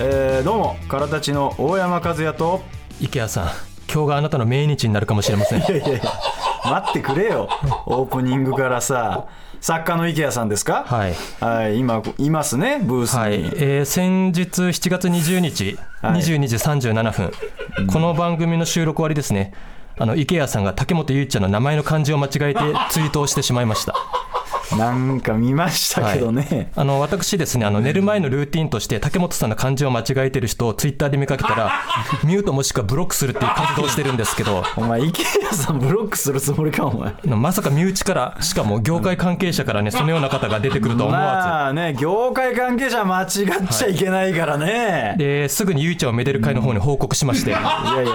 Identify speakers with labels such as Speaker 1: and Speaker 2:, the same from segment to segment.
Speaker 1: えー、どうもからたちの大山和也と。
Speaker 2: 池谷さん今日があなたの命日になるかもしれません
Speaker 1: いやいやいや待ってくれよオープニングからさ作家の池谷さんですか？
Speaker 2: はい、
Speaker 1: はい、今いますねブースに、
Speaker 2: はい。えー先日7月20日、
Speaker 1: はい。
Speaker 2: 22時37分、この番組の収録終わりですね。あの池谷さんが竹本結ちゃんの名前の漢字を間違えてツイートをしてしまいました
Speaker 1: なんか見ましたけどね、
Speaker 2: あの私ですねあの寝る前のルーティンとして竹本さんの漢字を間違えてる人をツイッターで見かけたら ミュートもしくはブロックするっていう活動をしてるんですけど
Speaker 1: お前池谷さんブロックするつもりかお前。
Speaker 2: まさか身内からしかも業界関係者からねそのような方が出てくるとは思わず。
Speaker 1: まあね業界関係者は間違っちゃいけないからね、
Speaker 2: ですぐにゆいちゃんをめでる会の方に報告しまして、
Speaker 1: い、やいや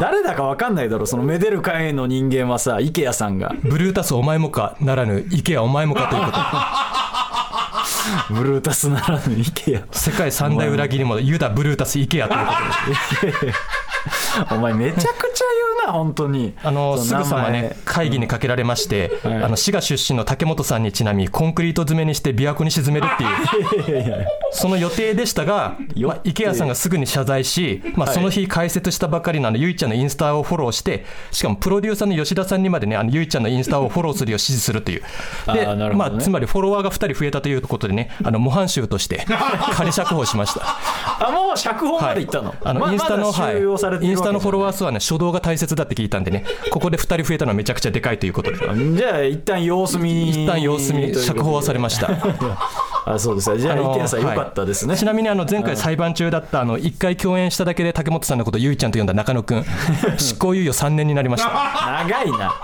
Speaker 1: 誰だか分かんないだろそのめでる会の人間はさ池谷さんが
Speaker 2: ブルータスお前もかならぬ、池谷お前もかということで、
Speaker 1: ブルータスならぬ池谷
Speaker 2: 世界三大裏切り者、ユダ、ブルータス、池谷ということで、
Speaker 1: お前めちゃくちゃ言うな本当に。
Speaker 2: あのすぐさまね、会議にかけられまして、
Speaker 1: はい。
Speaker 2: あの滋賀出身の竹本さんにちなみ、コンクリート詰めにして琵琶湖に沈めるっていう、その予定でしたが、
Speaker 1: よ
Speaker 2: まあ、池谷さんがすぐに謝罪し、まあ、その日開設したばかりのあのゆいちゃんのインスタをフォローして、しかもプロデューサーの吉田さんにまでね、あのゆいちゃんのインスタをフォローするよう指示するという。で、
Speaker 1: ね。
Speaker 2: まあ、つまりフォロワーが2人増えたということでね、あの模範囚として仮釈放しました。
Speaker 1: あもう釈放まで行ったの、ま
Speaker 2: あのインスタの、
Speaker 1: れて
Speaker 2: はい、インスタのフォロワー数はね初動が大切だって聞いたんでねここで2人増えたのはめちゃくちゃでかいということで。
Speaker 1: じゃあ一旦様子見に
Speaker 2: 一旦様子見釈放はされました。
Speaker 1: あそうですか。じゃあ
Speaker 2: あの
Speaker 1: 池谷さんよ
Speaker 2: はい
Speaker 1: かったですね、
Speaker 2: ちなみにあの前回裁判中だったあの1回共演しただけで竹本さんのことをゆいちゃんと呼んだ中野くん。執行猶予3年になりました。
Speaker 1: 長いな。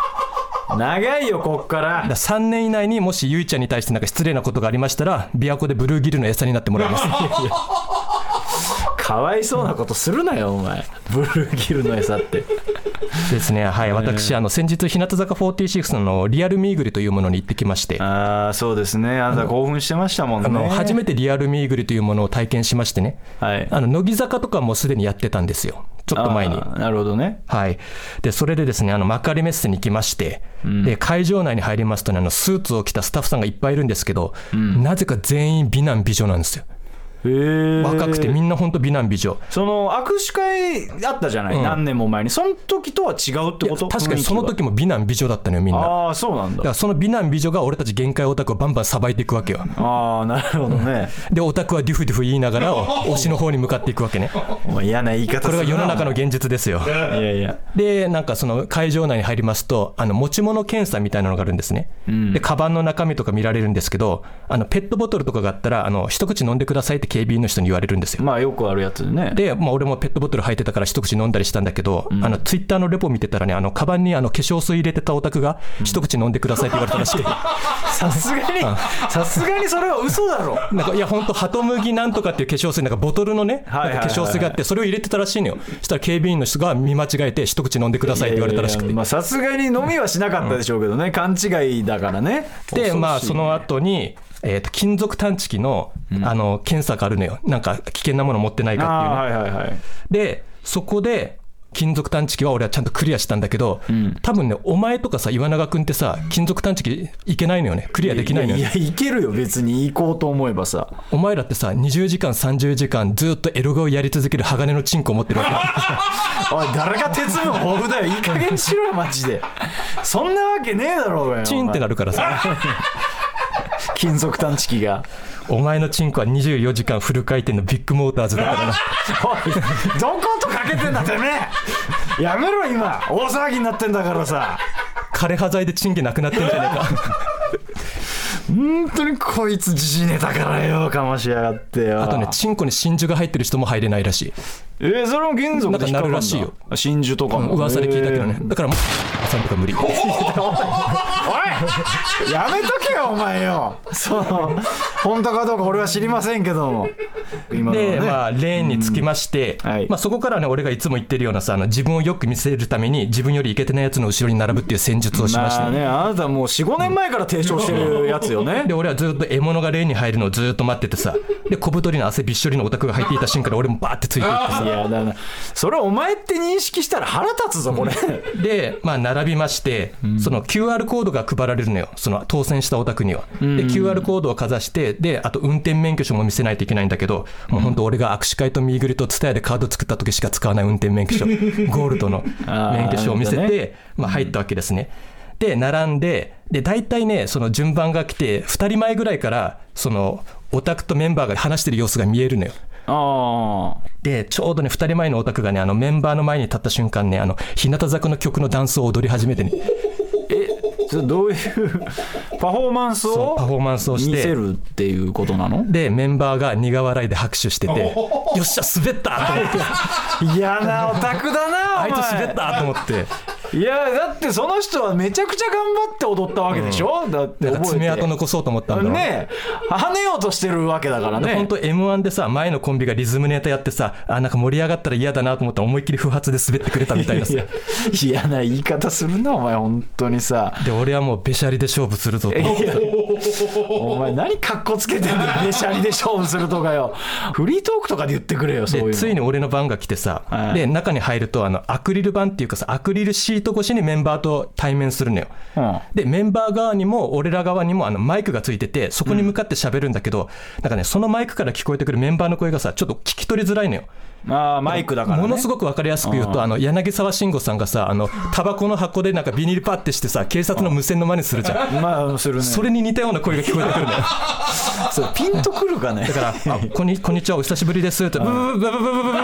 Speaker 1: 長いよこっから。
Speaker 2: ら3年以内にもしゆいちゃんに対してなんか失礼なことがありましたら琵琶湖でブルーギルの餌になってもらいます
Speaker 1: かわいそうなことするなよお前。ブルーギルの餌って。
Speaker 2: ですね。はい。私あの先日日向坂46のリアルミーグリというものに行ってきまして。
Speaker 1: ああそうですね。あなた興奮してましたもんね。
Speaker 2: あの初めてリアルミーグリというものを体験しましてね。
Speaker 1: はい。
Speaker 2: あの乃木坂とかもすでにやってたんですよ、ちょっと前に。
Speaker 1: なるほどね。
Speaker 2: はい、でそれでですねあの幕張メッセに行きまして、で会場内に入りますとねあのスーツを着たスタッフさんがいっぱいいるんですけど、なぜか全員美男美女なんですよ若くてみんな本当美男美女。
Speaker 1: その握手会あったじゃない、
Speaker 2: うん。
Speaker 1: 何年も前に。その時とは違うってこと？
Speaker 2: 確かにその時も美男美女だったのよみんな。
Speaker 1: ああそうなんだ。
Speaker 2: らその美男美女が俺たち限界オタクをバンバンさばいていくわけよ。
Speaker 1: ああなるほどね。
Speaker 2: でオタクはデュフデュフ言いながら 推しの方に向かっていくわけね。
Speaker 1: 嫌な言い方
Speaker 2: これが世の中の現実ですよ。
Speaker 1: いやいや。
Speaker 2: でなんかその会場内に入りますとあの持ち物検査みたいなのがあるんですね、でカバンの中身とか見られるんですけどあのペットボトルとかがあったらあの一口飲んでくださいって警備員の人に言われるんですよ。
Speaker 1: まあよくあるやつでね。
Speaker 2: で、まあ、俺もペットボトル入ってたから一口飲んだりしたんだけど、あのツイッターのレポ見てたらねあのカバンにあの化粧水入れてたオタクが一口飲んでくださいって言われたらしくて、
Speaker 1: さすがにさすがにそれは嘘だろ。
Speaker 2: なんかいや本当ハトムギなんとかっていう化粧水なんかボトルのねなんか化粧水があってそれを入れてたらしいのよ。そしたら警備員の人が見間違えて一口飲んでくださいって言われたらしくて。
Speaker 1: いやいやまあさすがに飲みはしなかったでしょうけどね、勘違いだからね。
Speaker 2: で、まあ、その後に、えーと金属探知機の,、あの検査があるのよ、なんか危険なもの持ってないかっていうね。
Speaker 1: はいはいはい。
Speaker 2: で、そこで金属探知機は俺はちゃんとクリアしたんだけど、多分ね、お前とかさ、岩永君ってさ、金属探知機いけないのよね、クリアできないのよね。
Speaker 1: いやいけるよ別に。行こうと思えばさ。
Speaker 2: お前らってさ、20時間、30時間、ずっとエロガをやり続ける鋼のチンコを持ってるわけ。
Speaker 1: おい誰が鉄分豊富だよ。いい加減にしろよマジで。そんなわけねえだろうがよ
Speaker 2: チンってなるからさ、
Speaker 1: 金属探知機が。
Speaker 2: お前のチンコは24時間フル回転のビッグモーターズだからな。
Speaker 1: おいどことかけてんだてめえ。やめろ今。大騒ぎになってんだからさ。
Speaker 2: 枯葉剤でチンゲなくなってんじゃねえか。
Speaker 1: 本当にこいつ時事ネタからよかましやがってよ。
Speaker 2: あとね、チンコに真珠が入ってる人も入れないらしい。
Speaker 1: えー、それも金属で引っ
Speaker 2: るらしいよ。
Speaker 1: 真珠とかも。
Speaker 2: 噂で聞いたけどね。
Speaker 1: えー。
Speaker 2: だからもうさんとか無理。
Speaker 1: お い やめとけよお前よ。そう。本当かどうか俺は知りませんけども。今のはね。
Speaker 2: で、まあ、レーンにつきまして、
Speaker 1: うん。はい。
Speaker 2: まあ、そこからね、俺がいつも言ってるようなさ、あの自分をよく見せるために、自分よりイケてないやつの後ろに並ぶっていう戦術をしまして、
Speaker 1: まあねあなたもう45年前から提唱してるやつよね。
Speaker 2: で、俺はずっと獲物がレーンに入るのをずっと待っててさ、で、小太りの汗びっしょりのオタクが入っていた瞬間に俺もバーってついていってさ。
Speaker 1: い、やだなそれお前って認識したら腹立つぞこれ。
Speaker 2: で、まあ、並びまして、その QR コードが配られるのよ、その当選したオタクには。で、QR コードをかざして、で、あと運転免許証も見せないといけないんだけど、もう本当、俺が握手会とミーグリとツタヤでカード作った時しか使わない運転免許証、ゴールドの免許証を見せて、まあ、入ったわけですね。で、並んで、で、大体ね、その順番が来て、2人前ぐらいから、その、オタクとメンバーが話してる様子が見えるのよ。
Speaker 1: ああ
Speaker 2: で、ちょうどね、2人前のオタクがね、あのメンバーの前に立った瞬間ね、あの日向坂の曲のダンスを踊り始めてね、
Speaker 1: どういうパフォーマンスを
Speaker 2: パフォーマンスをして。
Speaker 1: 見せるっていうことなの？
Speaker 2: で、メンバーが苦笑いで拍手してて、よっしゃ、滑ったと思って、
Speaker 1: 嫌なオタクだなお前。
Speaker 2: あいつ滑ったと思って、
Speaker 1: いやだってその人はめちゃくちゃ頑張って踊ったわけでしょ、だって覚えて。
Speaker 2: 爪痕残そうと思ったんだろう。ね。
Speaker 1: 跳ねようとしてるわけだからね。
Speaker 2: 本当 M1 でさ前のコンビがリズムネタやってさあなんか盛り上がったら嫌だなと思ったら思いっきり不発で滑ってくれたみたいなさ。
Speaker 1: いや嫌な言い方するなお前本当にさ。
Speaker 2: で俺はもうべしゃりで勝負するぞと。
Speaker 1: お前何カッコつけてんのべしゃりで勝負するとかよ。フリートークとかで言ってくれよそういう
Speaker 2: ついに俺の番が来てさ、
Speaker 1: はい。
Speaker 2: で中に入るとあのアクリル板っていうかさアクリルシート越しにメンバーと対面するのよ、
Speaker 1: うん。
Speaker 2: でメンバー側にも俺ら側にもあのマイクがついててそこに向かって喋るんだけど、なんかねそのマイクから聞こえてくるメンバーの声がさちょっと聞き取りづらいのよ。
Speaker 1: ああマイクだから、ね、
Speaker 2: ものすごく分かりやすく言うと、あの柳沢慎吾さんがさ、あのタバコの箱でなんかビニールパッてしてさ、警察の無線の真似するじゃん。
Speaker 1: まあするね。
Speaker 2: それに似たような声が聞こえてくるのよ。
Speaker 1: そうピンとくるかね。
Speaker 2: だから、あこんにこんにちは、お久しぶりです。って、ブブブブブブブブブブブ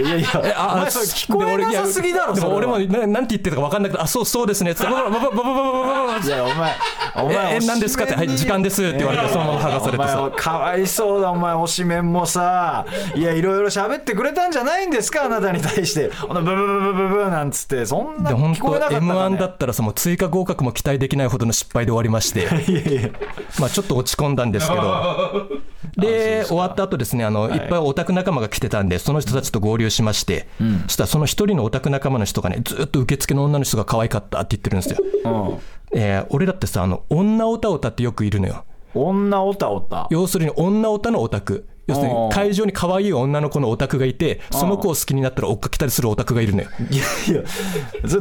Speaker 1: いやいやいや
Speaker 2: えあ
Speaker 1: お前それ聞こえなさすぎだろ
Speaker 2: でも俺も
Speaker 1: それは
Speaker 2: ななんて言ってたか分かんなくて、あ、そうそうですね。って、ブブブブブブブブブブ
Speaker 1: いやお前お前
Speaker 2: え何ですかってはい時間ですって言われてそのまま剥がされてさ
Speaker 1: かわいそうだお前推しメンもさいやいろいろ喋ってくれたんじゃないんですかあなたに対してブブブブブブなんつってそんな
Speaker 2: で本当
Speaker 1: 聞こえなかったか、ね、
Speaker 2: M1 だったらさもう追加合格も期待できないほどの失敗で終わりまして
Speaker 1: いやいや
Speaker 2: まあちょっと落ち込んだんですけどで終わった後ですねあの、い、っぱいオタク仲間が来てたんでその人たちと合流しまして、そしたらその一人のオタク仲間の人がねずっと受付の女の人が可愛かったって言ってるんですよ、
Speaker 1: うん。
Speaker 2: えー俺だってさあの女オタオタってよくいるのよ。
Speaker 1: 女オタオタ？
Speaker 2: 要するに女オタのオタク要するに会場に可愛い女の子のオタクがいてその子を好きになったら追っかけたりするオタクがいるのよ。
Speaker 1: いやいや。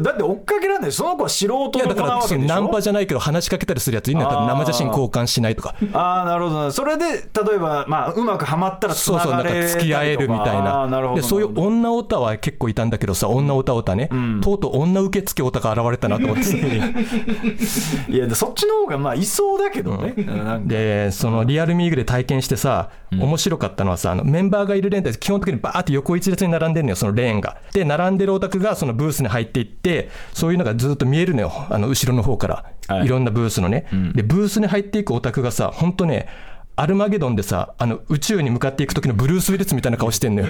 Speaker 1: だって追っかけらんないその子は素人
Speaker 2: だからナンパじゃないけど話しかけたりするやついるんだったら
Speaker 1: あー
Speaker 2: 生写真交換しないとか。
Speaker 1: ああなるほど。なそれで例えば、まあ、うまくはまったらつ
Speaker 2: そうそう、なんか付き合えるみたい
Speaker 1: な。
Speaker 2: なで、そういう女オタは結構いたんだけどさ、女オタオタね、とうとう女受付オタが現れたなと思って、
Speaker 1: いやそっちの方がまあいそうだけどね、なんか。
Speaker 2: で、そのリアルミーグで体験してさ、面白かったのはさ、あのメンバーがいるレーンって基本的にバーって横一列に並んでるのよ、そのレーンが。で、並んでるオタクがそのブースに入っていって、そういうのがずっと見えるのよ、あの後ろの方から、
Speaker 1: はい
Speaker 2: いろんなブースのね。で、ブースに入っていくオタクがさ、本当ね、アルマゲドンでさ、あの宇宙に向かっていく時のブルース・ウィルスみたいな顔してんのよ。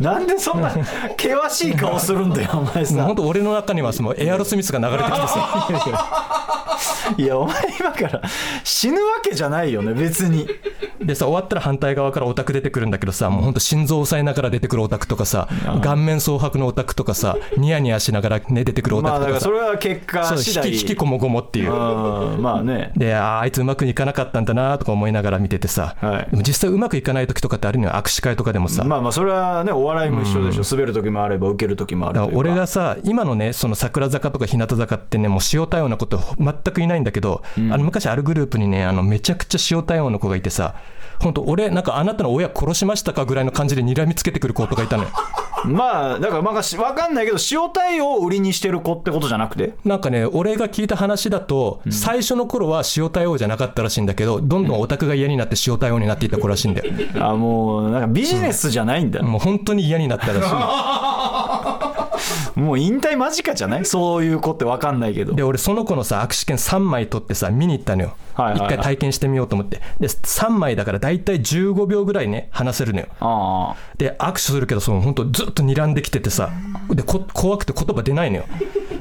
Speaker 1: なんでそんな険しい顔するんだよお前
Speaker 2: もう
Speaker 1: さ
Speaker 2: 本当俺の中にはそのエアロスミスが流れてきてさ。
Speaker 1: いやお前今から死ぬわけじゃないよね別に。
Speaker 2: でさ終わったら反対側からオタク出てくるんだけどさもう本当心臓を押さえながら出てくるオタクとかさ顔面蒼白のオタクとかさニヤニヤしながらね出てくるオ
Speaker 1: まあ
Speaker 2: タクとかさ。
Speaker 1: それは結果次第。
Speaker 2: 引きこもごもっていう。
Speaker 1: うんまあね。
Speaker 2: であいつうまくいかなかったんだなとか思いながら見ててさ、
Speaker 1: はい。
Speaker 2: 実際うまくいかない時とかってあるのよ握手会とかでもさ、
Speaker 1: まあまあそれはねお笑いも一緒でしょ、滑る時もあれば受ける時もある
Speaker 2: 俺がさ今のねその桜坂とか日向坂ってねもう塩対応なこと全くいないんだけど、あの昔あるグループにねあのめちゃくちゃ塩対応の子がいてさ本当俺なんかあなたの親殺しましたかぐらいの感じで睨みつけてくる子とかいたのよ
Speaker 1: まあだからまあし分かんないけど塩対応を売りにしてる子ってことじゃなくて？
Speaker 2: なんかね俺が聞いた話だと、最初の頃は塩対応じゃなかったらしいんだけどどんどんオタクが嫌になって塩対応になっていった子らしいんだよ。
Speaker 1: あもうなんかビジネスじゃないんだ、
Speaker 2: もう本当に嫌になったらしい
Speaker 1: もう引退間近じゃない？そういう子って分かんないけど。
Speaker 2: で俺その子のさ握手券3枚取ってさ見に行ったのよ、
Speaker 1: はいはいはい。
Speaker 2: 一回体験してみようと思って。で3枚だから大体15秒ぐらいね話せるのよ。
Speaker 1: あ。
Speaker 2: で握手するけどその本当ずっと睨んできててさ。でこ怖くて言葉出ないのよ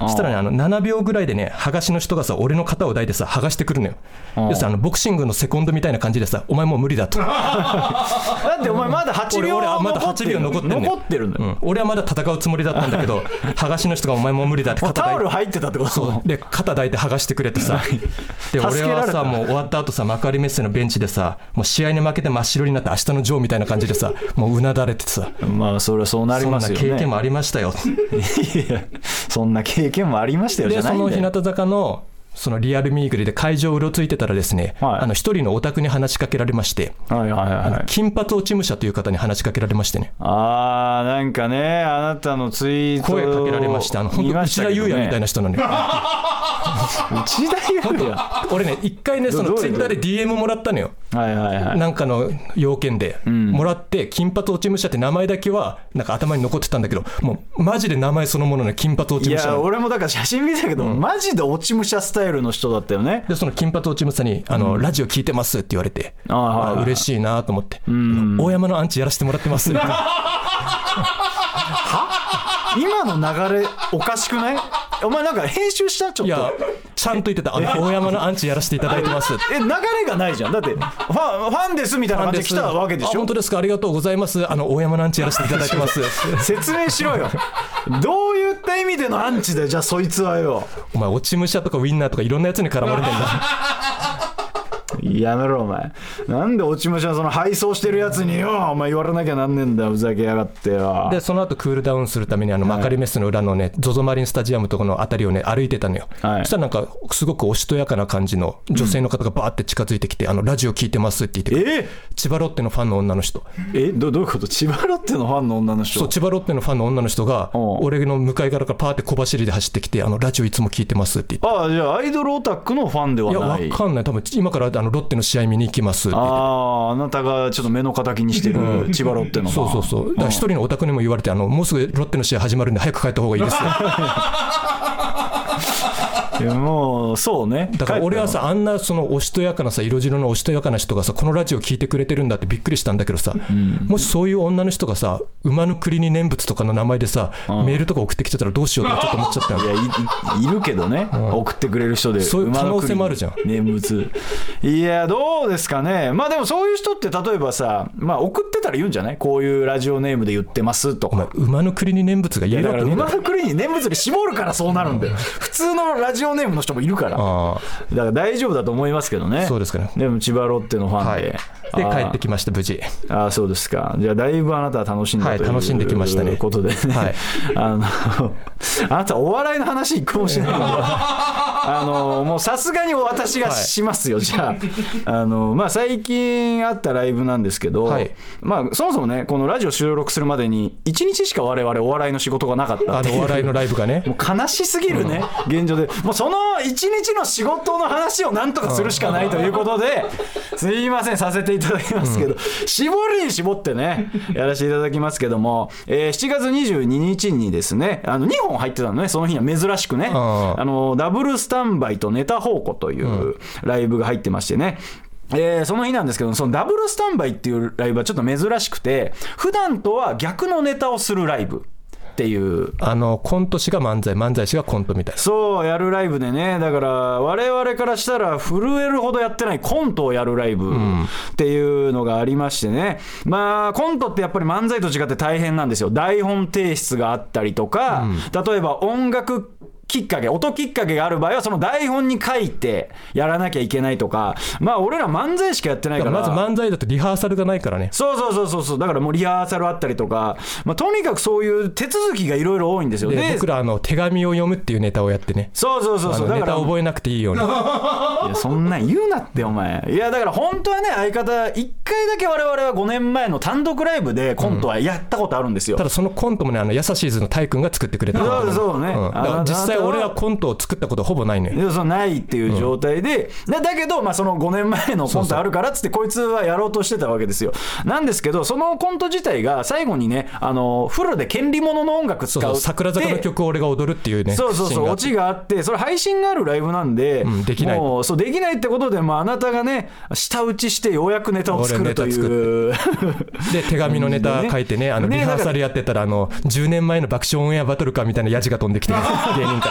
Speaker 2: そしたらねあの7秒ぐらいでね剥がしの人がさ俺の肩を抱いてさ剥がしてくるのよ。
Speaker 1: うん
Speaker 2: 要するにあのボクシングのセコンドみたいな感じでさお前もう無理だと。
Speaker 1: だってお前まだ8
Speaker 2: 俺
Speaker 1: 秒
Speaker 2: 俺はまだ
Speaker 1: 残って
Speaker 2: 8秒残ってんのよ。
Speaker 1: 残ってるんだよ、
Speaker 2: うん、俺はまだ戦うつもりだったんだけど 剥がしの人がお前もう無理だって肩抱いて。
Speaker 1: タオル入ってたってこと？
Speaker 2: そう。で肩抱いて剥がしてくれてさ。で
Speaker 1: 助けられた。
Speaker 2: 俺はさもう終わった後さ幕張メッセのベンチでさもう試合に負けて真っ白になって明日のジョーみたいな感じでさもううなだれてさ。
Speaker 1: まあそれはそうなり
Speaker 2: そんな
Speaker 1: ますよね。
Speaker 2: 経験もありましたよ。
Speaker 1: いやそんな経験もありましたよじ
Speaker 2: でその日向坂のそのリアルミーグリで会場をうろついてたらですね、
Speaker 1: はい。
Speaker 2: あの一人のオタクに話しかけられまして、
Speaker 1: はいはいはいはい。
Speaker 2: 金髪落ち武者という方に話しかけられましてね。
Speaker 1: あーなんかねあなたのツイート
Speaker 2: 声かけられましてあの本当内田裕也みたいな人なのよ
Speaker 1: 内田裕也？は
Speaker 2: 俺ね一回ねそのツイッターで DM もらったのよ
Speaker 1: いはいはい。
Speaker 2: なんかの要件で、もらって、金髪落ち武者って名前だけは、なんか頭に残ってたんだけど、もう、マジで名前そのものの金髪落ち
Speaker 1: い
Speaker 2: 武者。なの
Speaker 1: や俺もだから写真見たけど、マジで落ち武者スタイルの人だったよね。
Speaker 2: で、その金髪落ち武者に、あの、ラジオ聞いてますって言われて、
Speaker 1: あはいはい
Speaker 2: あ嬉しいなと思って、大山のアンチやらせてもらってます。
Speaker 1: 今の流れおかしくない？お前なんか編集した？ちょっと。
Speaker 2: いや、ちゃんと言ってた、あの、大山のアンチやらせていただいてます。
Speaker 1: え流れがないじゃん。だってファンファンですみたいな感じで来たわけでし
Speaker 2: あ
Speaker 1: ょ
Speaker 2: 本当ですか？ありがとうございます。あの、大山のアンチやらせていただいてます。
Speaker 1: 説明しろよ。どういった意味でのアンチだよじゃあそいつはよ。
Speaker 2: お前、落ち武者とかウィンナーとかいろんなやつに絡まれてんだ。
Speaker 1: やめろお前。なんで落ち武者その配送してるやつによお前言われなきゃなんねえんだよふざけやがってよ。
Speaker 2: で、その後クールダウンするために、あの、マカリメッセの裏のね、ゾゾマリンスタジアムとかのあたりをね、歩いてたのよ。
Speaker 1: はい。
Speaker 2: そしたらなんか、すごくおしとやかな感じの女性の方がバーって近づいてきて、あの、ラジオ聞いてますって言って
Speaker 1: え？
Speaker 2: 千葉ロッテのファンの女の人。
Speaker 1: え？どどういうこと？千葉ロッテのファンの女の人？
Speaker 2: そう、千葉ロッテのファンの女の人が、俺の向かい側からパーって小走りで走ってきて、あの、ラジオいつも聞いてますって言って。
Speaker 1: ああじゃあアイドルオタクのファンではい。
Speaker 2: や、わ
Speaker 1: ない
Speaker 2: かんない。多分、今からあのロッテの試合見に行きます。
Speaker 1: あああなたがちょっと目の敵にしてる千葉ロッテの
Speaker 2: そうそうそう。だから一人のオタクにも言われて、あの、もうすぐロッテの試合始まるんで早く帰った方がいいですよ。
Speaker 1: いや もうそうね。
Speaker 2: だから俺はさ、あんなそのおしとやかなさ、色白のおしとやかな人がさ、このラジオ聞いてくれてるんだってびっくりしたんだけどさ、もしそういう女の人がさ、馬の国に念仏とかの名前でさ、メールとか送ってきてたらどうしようとかちょっと思っちゃった
Speaker 1: いやいるけどね、送ってくれる人で
Speaker 2: そういう可能性もあるじゃん。
Speaker 1: 念仏。いやどうですかね。まあでもそういう人って例えばさまあ送ってたら言うんじゃない？こういうラジオネームで言ってますとか、
Speaker 2: 馬の国に念仏が言え
Speaker 1: だから馬の国に念仏に絞るからそうなるんだよ。普通のラジオネームの人もいるから。だか
Speaker 2: あ
Speaker 1: ら大丈夫だと思いますけどね。
Speaker 2: そうですかね。
Speaker 1: でも千葉ロッテのファ
Speaker 2: あはい。
Speaker 1: ンで、
Speaker 2: で、
Speaker 1: あ。ー
Speaker 2: 帰ってきました、無事。
Speaker 1: ああそうですか。じゃあだいぶあなたは楽しんだ
Speaker 2: はい
Speaker 1: という、
Speaker 2: 楽しんできましたね。
Speaker 1: ことでね、
Speaker 2: はい。
Speaker 1: あの あなたお笑いの話一個もしないので。あのもうさすがに私がしますよ、じゃああの、まあ、最近あったライブなんですけど、
Speaker 2: はい。
Speaker 1: まあ、そもそもねこのラジオ収録するまでに1日しか我々お笑いの仕事がなかった
Speaker 2: あの、
Speaker 1: っていう。
Speaker 2: お笑いのライブがね。
Speaker 1: もう悲しすぎるね、現状で、もうその一日の仕事の話をなんとかするしかないということで、すいません、させていただきますけど、絞りに絞ってね、やらせていただきますけども、えー7月22日にですね、あの2本入ってたのね、その日には珍しくね、
Speaker 2: あ
Speaker 1: あのダブルスタンバイとネタ宝庫というライブが入ってましてね。えーその日なんですけどそのダブルスタンバイっていうライブはちょっと珍しくて普段とは逆のネタをするライブっていう
Speaker 2: あの、コント師が漫才、漫才師がコントみたいな。
Speaker 1: そうやるライブでね。だから我々からしたら震えるほどやってないコントをやるライブっていうのがありましてね、まあコントってやっぱり漫才と違って大変なんですよ。台本提出があったりとか、例えば音楽きっかけ音きっかけがある場合はその台本に書いてやらなきゃいけないとかまあ俺ら漫才しかやってないから。
Speaker 2: まず漫才だとリハーサルがないからね。
Speaker 1: そうそうそうそう。そうだからもうリハーサルあったりとか、まあ、とにかくそういう手続きがいろいろ多いんですよ
Speaker 2: で、僕ら、あの、手紙を読むっていうネタをやってね。
Speaker 1: そうそうそうそう。だから
Speaker 2: タ覚えなくていいように。
Speaker 1: いやそんなん言うなってお前。いやだから本当はね相方1回だけ我々は5年前の単独ライブでコントはやったことあるんですよ、
Speaker 2: ただそのコントもね、あの、ヤサシーズのタイ君が作ってくれた。
Speaker 1: そうそうね。
Speaker 2: ん。だから
Speaker 1: あなた
Speaker 2: 実際俺はコントを作ったことほぼないのよ。
Speaker 1: ないっていう状態で、でだけど、まあ、その5年前のコントあるからっつってこいつはやろうとしてたわけですよ。なんですけどそのコント自体が最後にねあのフルで権利物の音楽使
Speaker 2: そう桜坂の曲を俺が踊るっていうね。
Speaker 1: そうそうそう、オチがあって、それ配信があるライブなんで、
Speaker 2: んできない。
Speaker 1: もうそうできないってことで、まあ、あなたがね、舌打ちしてようやくネタを作るという。
Speaker 2: で手紙のネタ書いてね、あの
Speaker 1: ね
Speaker 2: リハーサルやってたら、あの10年前の爆笑オンエアバトルかみたいなヤジが飛んできて、芸人か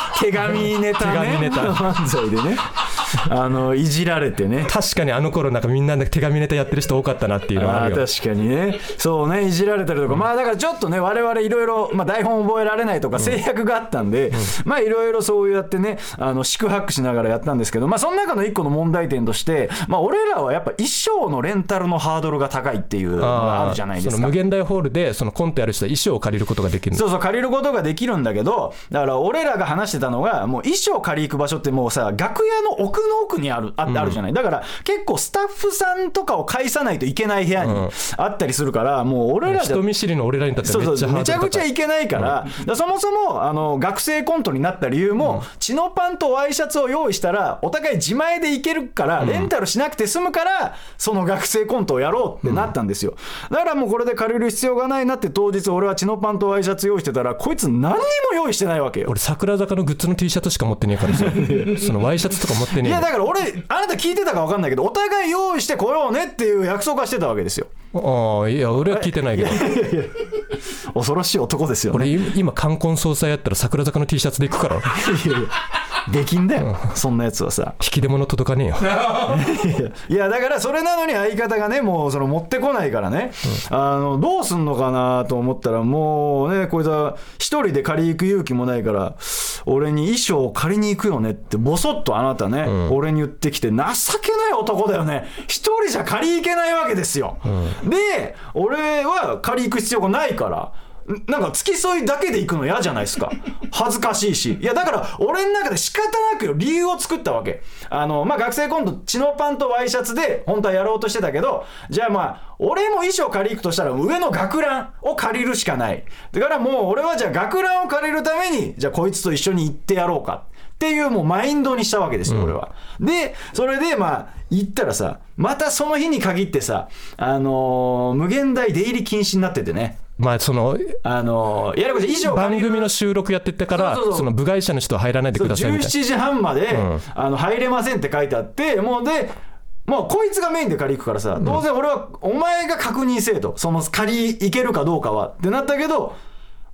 Speaker 1: 手紙ネタね。
Speaker 2: 手紙ネタ。
Speaker 1: 漫才でねあのいじられてね。
Speaker 2: 確かにあの頃なんかみんなで手紙ネタやってる人多かったなっていうのはあるよ。
Speaker 1: 確かにね。そうねいじられたりとか、まあだからちょっとね我々いろいろまあ台本覚えられないとか制約があったんで、まあいろいろそうやってねあの宿泊しながらやったんですけどまあその中の一個の問題点としてまあ俺らはやっぱ衣装のレンタルのハードルが高いっていうのがあるじゃないですか。
Speaker 2: その無限大ホールでそのコントやる人は衣装を借りることができる。の
Speaker 1: そうそう借りることができるんだけどだから俺らが話してたのがもう衣装借り行く場所ってもうさ楽屋の奥の奥にあるああるじゃない。だから結構スタッフさんとかを介さないといけない部屋にあったりするからもう俺らじゃ
Speaker 2: 人見知りの俺らにとってはめっちゃ
Speaker 1: めちゃくちゃいけないから,、だそもそもあの学生コントになった理由も、チノパンとワイシャツを用意したらお互い自前でいけるからレンタルしなくて済むからその学生コントをやろうってなったんですよ。だからもうこれで借りる必要がないなって当日俺はチノパンとワイシャツ用意してたらこいつ何にも用意してないわけよ。
Speaker 2: 俺桜坂のグッズの T シャツしか持ってねえからさ。そのワイシャツとか持ってねえよ
Speaker 1: いやだから俺あなた聞いてたか分かんないけどお互い用意してこようねっていう約束はしてたわけですよ。
Speaker 2: ああいや俺は聞いてないけど。
Speaker 1: 恐ろしい男ですよね。
Speaker 2: 俺い今冠婚葬祭やったら桜坂の T シャツで行くから。引
Speaker 1: いやいやできんだよ。そんなやつはさ。
Speaker 2: き出物届かねえよ。
Speaker 1: いやだからそれなのに相方がねもうその持ってこないからね、あのどうすんのかなと思ったらもうねこいつは一人で借り行く勇気もないから俺に衣装を借りに行くよねってボソッとあなたね、俺に言ってきて情けない男だよね。一人じゃ借り行けないわけですよ、で俺は借り行く必要がないからんなんか付き添いだけで行くの嫌じゃないですか。恥ずかしいし。いやだから俺の中で仕方なくよ理由を作ったわけ。あのまあ学生コントチノパンとワイシャツで本当はやろうとしてたけどじゃあまあ俺も衣装借り行くとしたら上の学ランを借りるしかない。だからもう俺はじゃあ学ランを借りるためにじゃあこいつと一緒に行ってやろうか。っていうもうマインドにしたわけですよ、俺は。で、それでまあ、行ったらさ、またその日に限ってさ、あのー無限大出入り禁止になっててね、
Speaker 2: まあその
Speaker 1: あのーやれこし衣装借
Speaker 2: 番組の収録やってってから
Speaker 1: そ
Speaker 2: の部外者の人は入らないでくださいみたいな。
Speaker 1: 17時半まで、
Speaker 2: ん。
Speaker 1: あの入れませんって書いてあってもうでもうこいつがメインで借り行くからさ当然俺はお前が確認せえとその借り行けるかどうかはってなったけど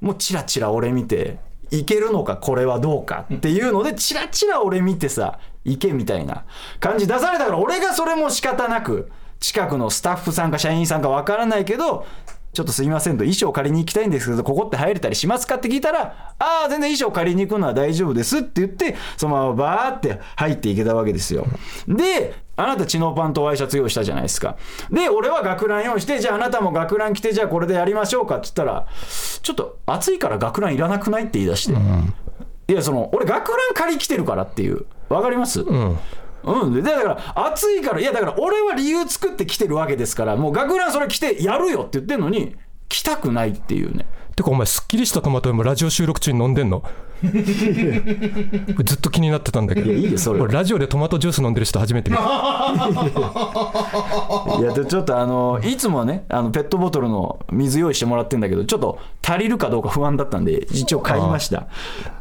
Speaker 1: もうチラチラ俺見ていけるのかこれはどうかっていうのでチラチラ俺見てさ行けみたいな感じ出されたから俺がそれも仕方なく近くのスタッフさんか社員さんかわからないけどちょっとすいませんと衣装借りに行きたいんですけどここって入れたりしますかって聞いたらああ全然衣装借りに行くのは大丈夫ですって言ってそのままバーって入っていけたわけですよ。であなたチノパンとワイシャツ用意したじゃないですか。で俺は学ラン用意してじゃああなたも学ラン着てじゃあこれでやりましょうかって言ったらちょっと暑いから学ランいらなくないって言い出して、いやその俺学ラン借り来てるからっていう。わかります、
Speaker 2: うん
Speaker 1: うん、だから暑いからいやだから俺は理由作って来てるわけですからもう学ランそれ着てやるよって言ってるのに来たくないっていうね。
Speaker 2: てかお前すっきりしたトマトもラジオ収録中に飲んでんの？ずっと気になってたんだけど。
Speaker 1: いやいいよそれ
Speaker 2: ラジオでトマトジュース飲んでる人初めて見た。
Speaker 1: いやでちょっとあのいつもはねあのペットボトルの水用意してもらってんだけどちょっと足りるかどうか不安だったんで一応買いました。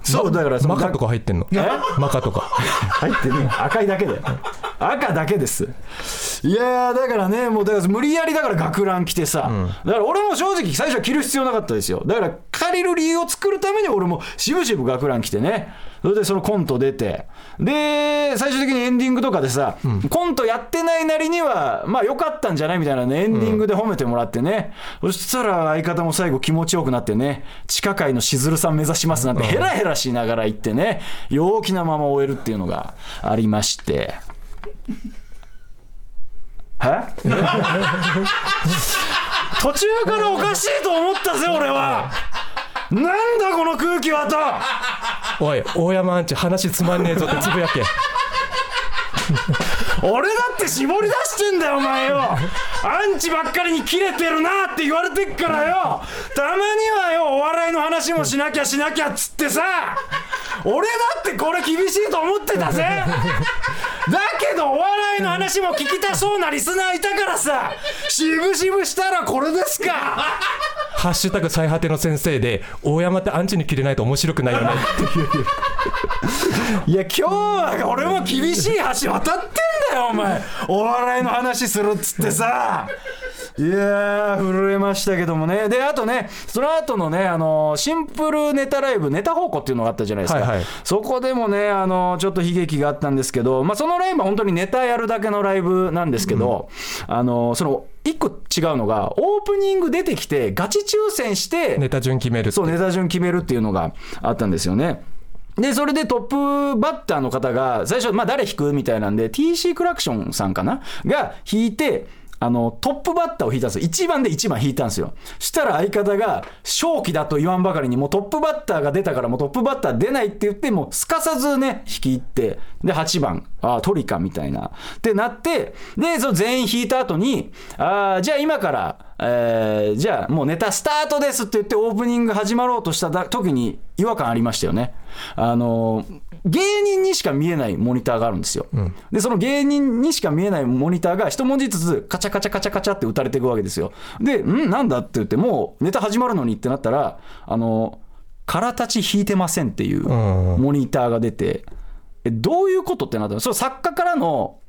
Speaker 1: そうだから
Speaker 2: マカとか入ってんの？
Speaker 1: え？
Speaker 2: マカとか。
Speaker 1: 入ってね赤いだけだよ赤だけです。いやーだからねもうだから無理やりだから学ラン着てさ、だから俺も正直最初は着る必要なかったですよ。だから借りる理由を作るために俺もしぶしぶ学ラン着てね。それでそのコント出て。で最終的にエンディングとかでさ、コントやってないなりにはまあ良かったんじゃないみたいなねエンディングで褒めてもらってね、そしたら相方も最後気持ちよくなってね地下界のしずるさん目指しますなんてヘラヘラしながら言ってね陽気なまま終えるっていうのがありまして。え？途中からおかしいと思ったぜ俺は。なんだこの空気はと。
Speaker 2: おい大山アンチ話つまんねえぞってつぶやけ。
Speaker 1: 俺だって絞り出してんだよお前よアンチばっかりにキレてるなって言われてっからよ。たまにはよお笑いの話もしなきゃしなきゃっつってさ。俺だってこれ厳しいと思ってたぜ。だけどお笑いの話も聞きたそうなリスナーいたからさ。しぶしぶしたらこれですか。
Speaker 2: ハッシュタグ最果ての先生で大山ってアンチに切れないと面白くないよね。
Speaker 1: いや今日は俺も厳しい橋渡ってんだよお前。お笑いの話するっつってさいやー、震えましたけどもね。で、あとね、その後のね、あのシンプルネタライブ、ネタ宝庫っていうのがあったじゃないですか。
Speaker 2: はいはい
Speaker 1: そこでもね、あのちょっと悲劇があったんですけど、まあ、そのライブは本当にネタやるだけのライブなんですけど、あのその、一個違うのが、オープニング出てきて、ガチ抽選して、
Speaker 2: ネタ順決める
Speaker 1: そう、ネタ順決めるっていうのがあったんですよね。で、それでトップバッターの方が、最初、まあ誰弾くみたいなんで、TC クラクションさんかな？が弾いて、あの、トップバッターを弾いたんですよ。1番で1番弾いたんですよ。したら相方が、正気だと言わんばかりに、もうトップバッターが出たから、もうトップバッター出ないって言って、もうすかさずね、弾き入って、で、8番、ああ、トリかみたいな。ってなって、で、その全員弾いた後に、ああ、じゃあ今から、えーじゃあもうネタスタートですって言ってオープニング始まろうとした時に違和感ありましたよね。あのー芸人にしか見えないモニターがあるんですよ。で、その芸人にしか見えないモニターが一文字ずつカチャカチャカチャカチャって打たれていくわけですよ。で、ん？なんだって言って、もうネタ始まるのにってなったら、あのー、空立ち引いてませんっていうモニターが出て、えどういうことってなったの？それ作家からの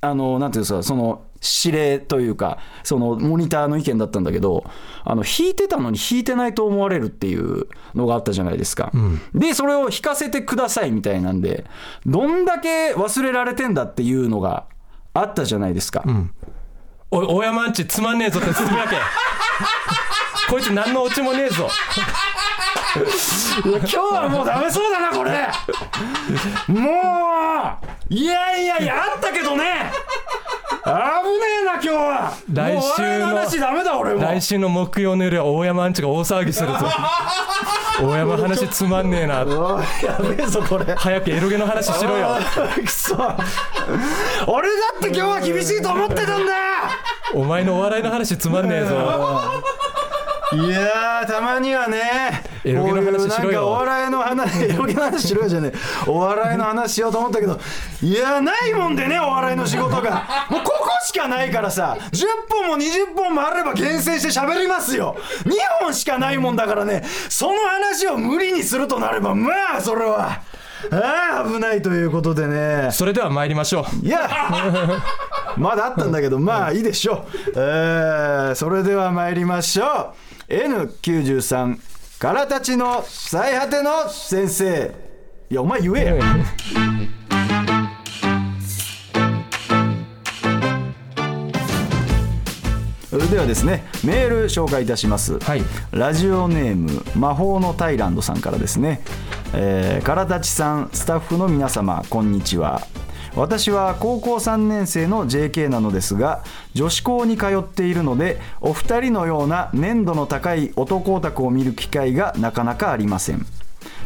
Speaker 1: あの、なんていうんですか、その、指令というか、その、モニターの意見だったんだけど、あの、弾いてたのに弾いてないと思われるっていうのがあったじゃないですか。で、それを弾かせてくださいみたいなんで、どんだけ忘れられてんだっていうのがあったじゃないですか。
Speaker 2: おい大山んちつまんねえぞってつぶやけ こいつ何のオチもねえぞ
Speaker 1: 今日はもうダメそうだな、これ。もう、いやいやいや、あったけどね。危ねえな、今日は。
Speaker 2: 来週の
Speaker 1: 話ダメだ、俺も。
Speaker 2: 来週の木曜の夜は大山んちが大騒ぎするぞ 大山話つまんねえな
Speaker 1: やべえぞ、これ。
Speaker 2: 早くエロゲの話しろよ
Speaker 1: くそ俺だって今日は厳しいと思ってたんだ
Speaker 2: お前のお笑いの話つまんねえぞ
Speaker 1: いやーたまにはねこういうなんかお笑いの話 エロゲの話しろよじゃねえ。お笑いの話しようと思ったけどいやないもんでねお笑いの仕事が。もうここしかないからさ10本も20本もあれば厳選して喋りますよ。2本しかないもんだからねその話を無理にするとなればまあそれは。ああ危ないということでね。
Speaker 2: それでは参りましょう。
Speaker 1: いやまだあったんだけどまあいいでしょう、えーそれでは参りましょう N93 からたちの最果ての先生。いやお前言えよそれではですねメール紹介いたします、
Speaker 2: はい。
Speaker 1: ラジオネーム魔法のタイランドさんからですね、えー、からたちさんスタッフの皆様こんにちは私は高校3年生の JK なのですが女子校に通っているのでお二人のような粘度の高い男オタクを見る機会がなかなかありません。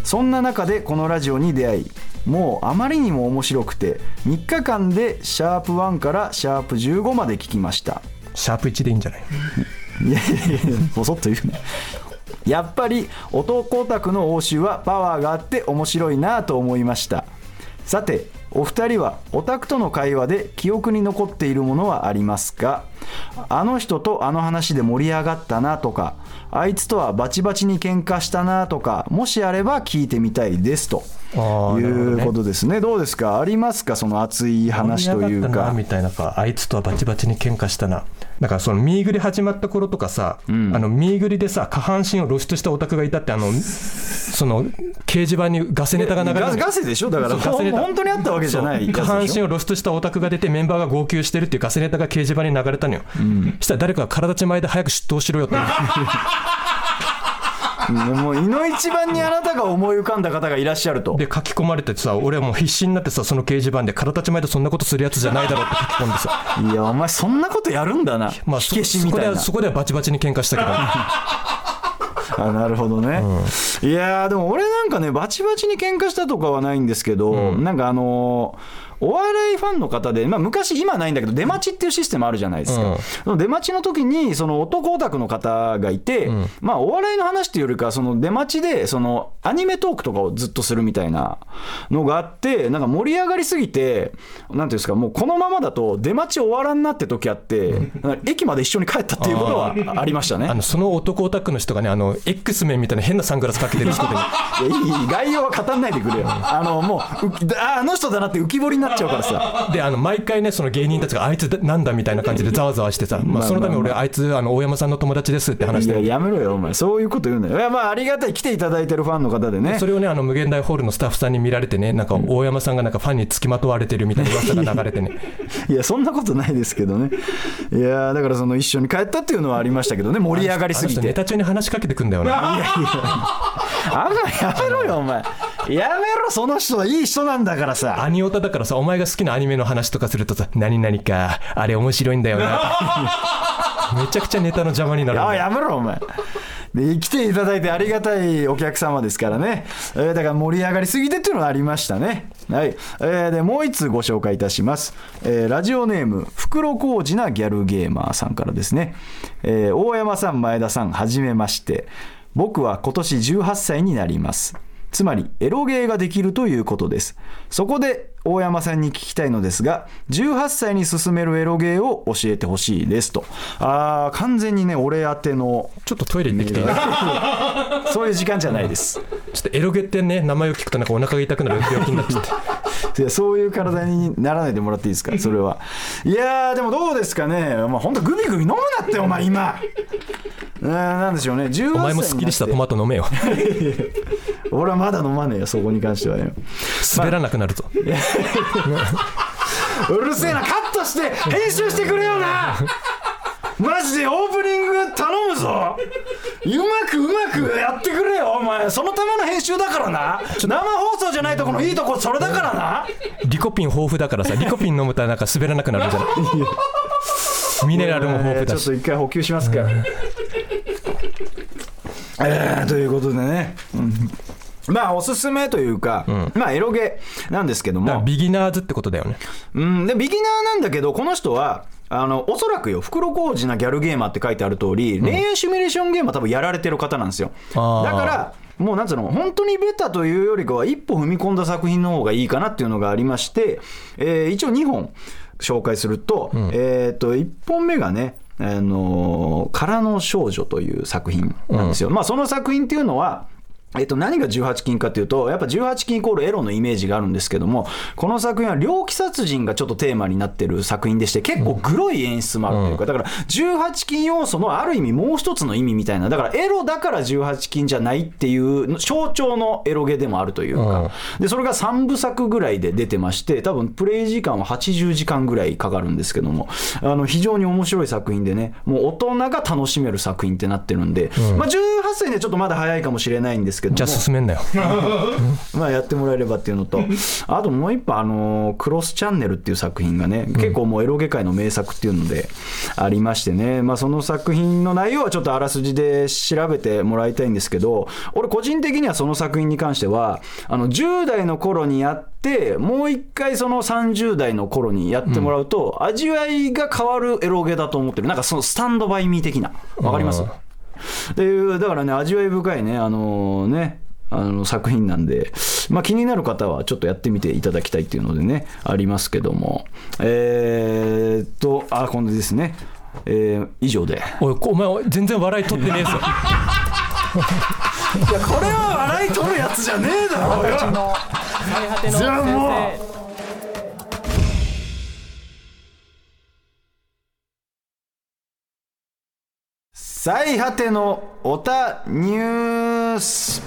Speaker 1: そんな中でこのラジオに出会いもうあまりにも面白くて3日間でシャープ1からシャープ15まで聞きました。
Speaker 2: シャープ1でいいんじゃない？
Speaker 1: いやいやいやもそっと言うねやっぱり男オタクの応酬はパワーがあって面白いなと思いました。さてお二人はオタクとの会話で記憶に残っているものはありますか？あの人とあの話で盛り上がったなとかあいつとはバチバチに喧嘩したなとかもしあれば聞いてみたいですということですね。どうですか？ありますか？その熱い話という
Speaker 2: 盛り上がったな
Speaker 1: か
Speaker 2: みたいなかあいつとはバチバチに喧嘩したなだからそのミーグリ始まった頃とかさ、あのミーグリでさ下半身を露出したオタクがいたってあのその掲示板にガセネタが流れる。
Speaker 1: ガガセでしょ？だから
Speaker 2: ガセネタ。
Speaker 1: 本当にあったわけじゃない。
Speaker 2: 下半身を露出したオタクが出てメンバーが号泣してるっていうガセネタが掲示板に流れたのよ、したら誰かが体ち前で早く出頭しろよって
Speaker 1: もう胃の一番にあなたが思い浮かんだ方がいらっしゃると。
Speaker 2: で書き込まれてさ俺はもう必死になってさその掲示板で体ち前でそんなことするやつじゃないだろうって書き込んでさ。
Speaker 1: いやお前そんなことやるんだな、
Speaker 2: まあ
Speaker 1: 火消しみたいな。
Speaker 2: そこではそこではバチバチに喧嘩したけど。
Speaker 1: あなるほどね、いやーでも俺なんかねバチバチに喧嘩したとかはないんですけど、なんかあのーお笑いファンの方で、まあ、昔、今ないんだけど、出待ちっていうシステムあるじゃないですか、
Speaker 2: うん。
Speaker 1: その出待ちの時に、その男オタクの方がいて、まあ、お笑いの話っていうよりか、その出待ちで、そのアニメトークとかをずっとするみたいなのがあって、なんか盛り上がりすぎて、なんていうんですか、もうこのままだと、出待ち終わらんなって時あって、駅まで一緒に帰ったっていうことはありましたね。
Speaker 2: あのその男オタクの人がねあの X メンみたいな変なサングラスかけてる人で、ね、
Speaker 1: いやい概要は語んないでくれよ。あのもうあの人だなって浮き彫りになっちゃうからさ。
Speaker 2: であの毎回ねその芸人たちがあいつなんだみたいな感じでざわざわしてさ、まあ、そのために俺あいつあの大山さんの友達ですって話して
Speaker 1: いややめろよお前。そういうこと言うなよ。いやまあありがたい。来ていただいてるファンの方でね。
Speaker 2: それをねあの無限大ホールのスタッフさんに見られてねなんか大山さんがなんかファンにつきまとわれてるみたいな噂が流れてね。
Speaker 1: いやそんなことないですけどね。いやだからその一緒に帰ったっていうのはありましたけどね盛り上がりすぎ
Speaker 2: あの人ネ
Speaker 1: て
Speaker 2: タ中に話しかけてくんだよな。
Speaker 1: あんまやめろよお前やめろその人はいい人なんだからさ。
Speaker 2: アニオタだからさお前が好きなアニメの話とかするとさ何々かあれ面白いんだよな。めちゃくちゃネタの邪魔になる。んだ
Speaker 1: あ
Speaker 2: よ
Speaker 1: やめろお前。で来ていただいてありがたいお客様ですからね、えーだから盛り上がりすぎてっていうのはありましたね。はい、えーでもう一通ご紹介いたします、えーラジオネーム袋小路なギャルゲーマーさんからですね、えー大山さん前田さんはじめまして。僕は今年18歳になりますつまりエロゲーができるということです。そこで大山さんに聞きたいのですが18歳に進めるエロゲーを教えてほしいですと。あー完全にね俺宛ての
Speaker 2: ちょっとトイレ行ってきていいちょ
Speaker 1: そういう時間じゃないです。
Speaker 2: っとエロゲってね名前を聞くとなんかお腹が痛くなる病気になっちゃって。
Speaker 1: そういう体にならないでもらっていいですかそれは。いやーでもどうですかね。まあ本当グビグビ飲むなってお前今。うーんなんでしょうね。18歳になって。
Speaker 2: お前もすっきりしたトマト飲めよ
Speaker 1: 俺はまだ飲まねえよそこに関してはね。
Speaker 2: 滑らなくなるぞ。
Speaker 1: うるせえなカットして編集してくれよな。マジでオープニング頼むぞ。うまくうまくやってくれよお前。そのための編集だからな。生放送じゃないとこのいいとこそれだからな。
Speaker 2: リコピン豊富だからさリコピン飲むとなんか滑らなくなるじゃない？ミネラルも豊富だし。
Speaker 1: ちょっと一回補給しますか、えーということでね、うんまあおすすめというか、まあエロゲなんですけど
Speaker 2: だから
Speaker 1: も、
Speaker 2: ビギナーズってことだよね。
Speaker 1: うん、でビギナーなんだけどこの人はあのおそらくよ袋小路なギャルゲーマーって書いてある通り、恋愛シミュレーションゲームは多分やられてる方なんですよ。だ
Speaker 2: あー。
Speaker 1: からもうなんつうの本当にベタというよりかは一歩踏み込んだ作品の方がいいかなっていうのがありまして、えー一応2本紹介すると,、えー、と1本目がねあのー空の少女という作品なんですよ、まあその作品っていうのはえっと、何が18禁かというと、やっぱ18禁イコールエロのイメージがあるんですけども、この作品は猟奇殺人がちょっとテーマになってる作品でして、結構グロい演出もあるというか、だから18禁要素のある意味もう一つの意味みたいな、だからエロだから18禁じゃないっていう象徴のエロゲでもあるというか、で、それが3部作ぐらいで出てまして、多分プレイ時間は80時間ぐらいかかるんですけども、あの非常に面白い作品でね、もう大人が楽しめる作品ってなってるんで、まあ18歳でちょっとまだ早いかもしれないんですけども、
Speaker 2: じゃあ進めんなよ。
Speaker 1: まあやってもらえればっていうのと、あともう一本、あのクロスチャンネルっていう作品がね、結構もうエロゲ界の名作っていうのでありましてね、まあ、その作品の内容はちょっとあらすじで調べてもらいたいんですけど、俺、個人的にはその作品に関しては、あの10代の頃にやって、もう一回その30代の頃にやってもらうと、味わいが変わるエロゲだと思ってる、なんかそのスタンドバイミー的な、わかります？っていうだからね味わい深いねあのねあの作品なんで、まあ、気になる方はちょっとやってみていただきたいっていうのでねありますけども。えー、っとあ今度ですね。えー以上で。
Speaker 2: おいお前全然笑い取ってねえぞ。
Speaker 1: いやこれは笑い取るやつじゃねえだろうよ。じゃあもう最果てのオタニュース。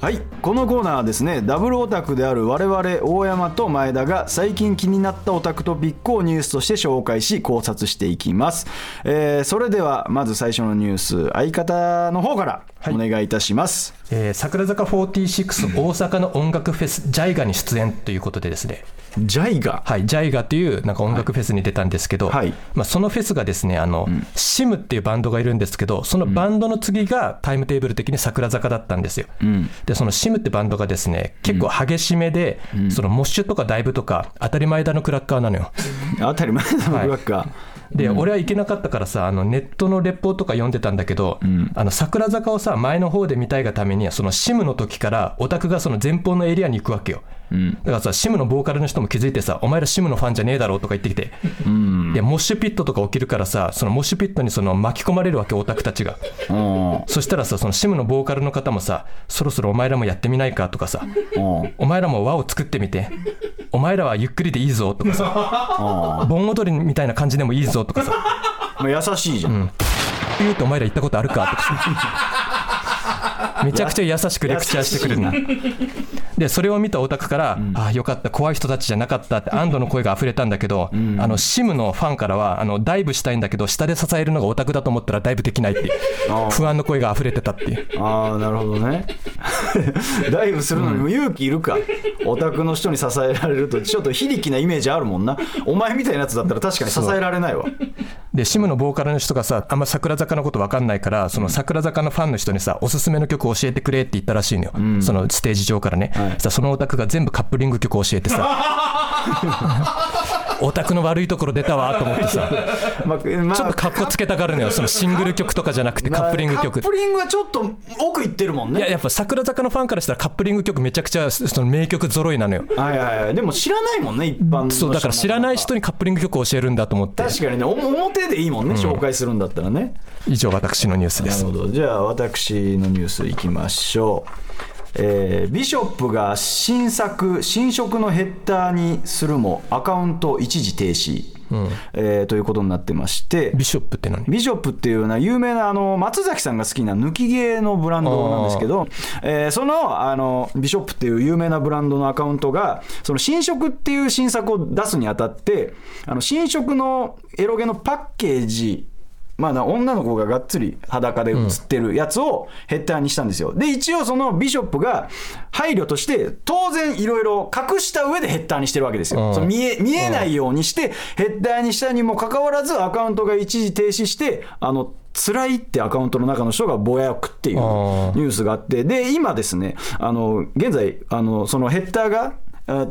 Speaker 1: はいこのコーナーはですねダブルオタクである我々大山と前田が最近気になったオタクトピックをニュースとして紹介し考察していきます、えーそれではまず最初のニュース相方の方から。お願いいたします、
Speaker 2: えー桜坂46大阪の音楽フェスジャイガに出演ということでですね。
Speaker 1: ジャイガ？
Speaker 2: はい、ジャイガというなんか音楽フェスに出たんですけど、
Speaker 1: はい。
Speaker 2: まあ、そのフェスがですねあの、シムっていうバンドがいるんですけどそのバンドの次がタイムテーブル的に桜坂だったんですよ、でそのシムってバンドがですね結構激しめで、そのモッシュとかダイブとか当たり前だのクラッカーなのよ。
Speaker 1: 当たり前だの
Speaker 2: はい
Speaker 1: ブラッカー、
Speaker 2: で、俺は行けなかったからさあのネットのレポとか読んでたんだけど、あの桜坂をさ前の方で見たいがためにそのシムの時からオタクがその前方のエリアに行くわけよ、だからさシムのボーカルの人も気づいてさお前らシムのファンじゃねえだろうとか言ってきて、いやモッシュピットとか起きるからさそのモッシュピットにその巻き込まれるわけオタクたちが。
Speaker 1: うん。
Speaker 2: そしたらさそのシムのボーカルの方もさそろそろお前らもやってみないかとかさ。
Speaker 1: うん。
Speaker 2: お前らも輪を作ってみてお前らはゆっくりでいいぞとかさ盆踊りみたいな感じでもいいぞとかさ。
Speaker 1: まあ優しいじゃん、
Speaker 2: ピューってお前ら行ったことあるかとかさめちゃくちゃ優しくレクチャーしてくるんだでそれを見たオタクから、ああよかった。怖い人たちじゃなかったって安堵の声が溢れたんだけど、あのシムのファンからはあのダイブしたいんだけど下で支えるのがオタクだと思ったらダイブできないっていう不安の声が溢れてたっていう。
Speaker 1: ああなるほどね。ダイブするのにも勇気いるか、オタクの人に支えられるとちょっと非力なイメージあるもんな。お前みたいなやつだったら確かに支えられないわ。
Speaker 2: でシムのボーカルの人がさあんま桜坂のこと分かんないからその桜坂のファンの人にさおすすめの曲教えてくれって言ったらしいのよ、そのステージ上からね、
Speaker 1: はい。
Speaker 2: そのオタクが全部カップリング曲教えてさ オタクの悪いところ出たわと思ってさ。
Speaker 1: まあまあ
Speaker 2: ちょっとかっこつけたがるのよ。そのシングル曲とかじゃなくてカップリング曲。
Speaker 1: カップリングはちょっと奥行ってるもんね。
Speaker 2: いややっぱ桜坂のファンからしたらカップリング曲めちゃくちゃその名曲揃いなのよ。
Speaker 1: はいはいはい。でも知らないもんね一般の人
Speaker 2: そうだから知らない人
Speaker 1: に
Speaker 2: にカップリング曲を教えるんだと思って。
Speaker 1: 確かにねお表でいいもんね、紹介するんだったらね。
Speaker 2: 以上私のニュースです。
Speaker 1: なるほど。じゃあ私のニュースいきましょうえービショップが新作新色のヘッダーにするもアカウント一時停止、えーということになってまして
Speaker 2: ビショップって何？
Speaker 1: ビショップっていうのは有名なあの松崎さんが好きな抜き毛のブランドなんですけど、えーそのあのビショップっていう有名なブランドのアカウントがその新色っていう新作を出すにあたってあの新色のエロゲのパッケージまあな、女の子ががっつり裸で写ってるやつをヘッダーにしたんですよ。で、一応そのビショップが配慮として、当然いろいろ隠した上でヘッダーにしてるわけですよ。
Speaker 2: うん
Speaker 1: その見え見えないようにして、ヘッダーにしたにもかかわらず、アカウントが一時停止して、あの、辛いってアカウントの中の人がぼやくっていうニ
Speaker 2: あ
Speaker 1: ュースがあって、で、今ですね、あの、現在、あの、そのヘッダーが、あ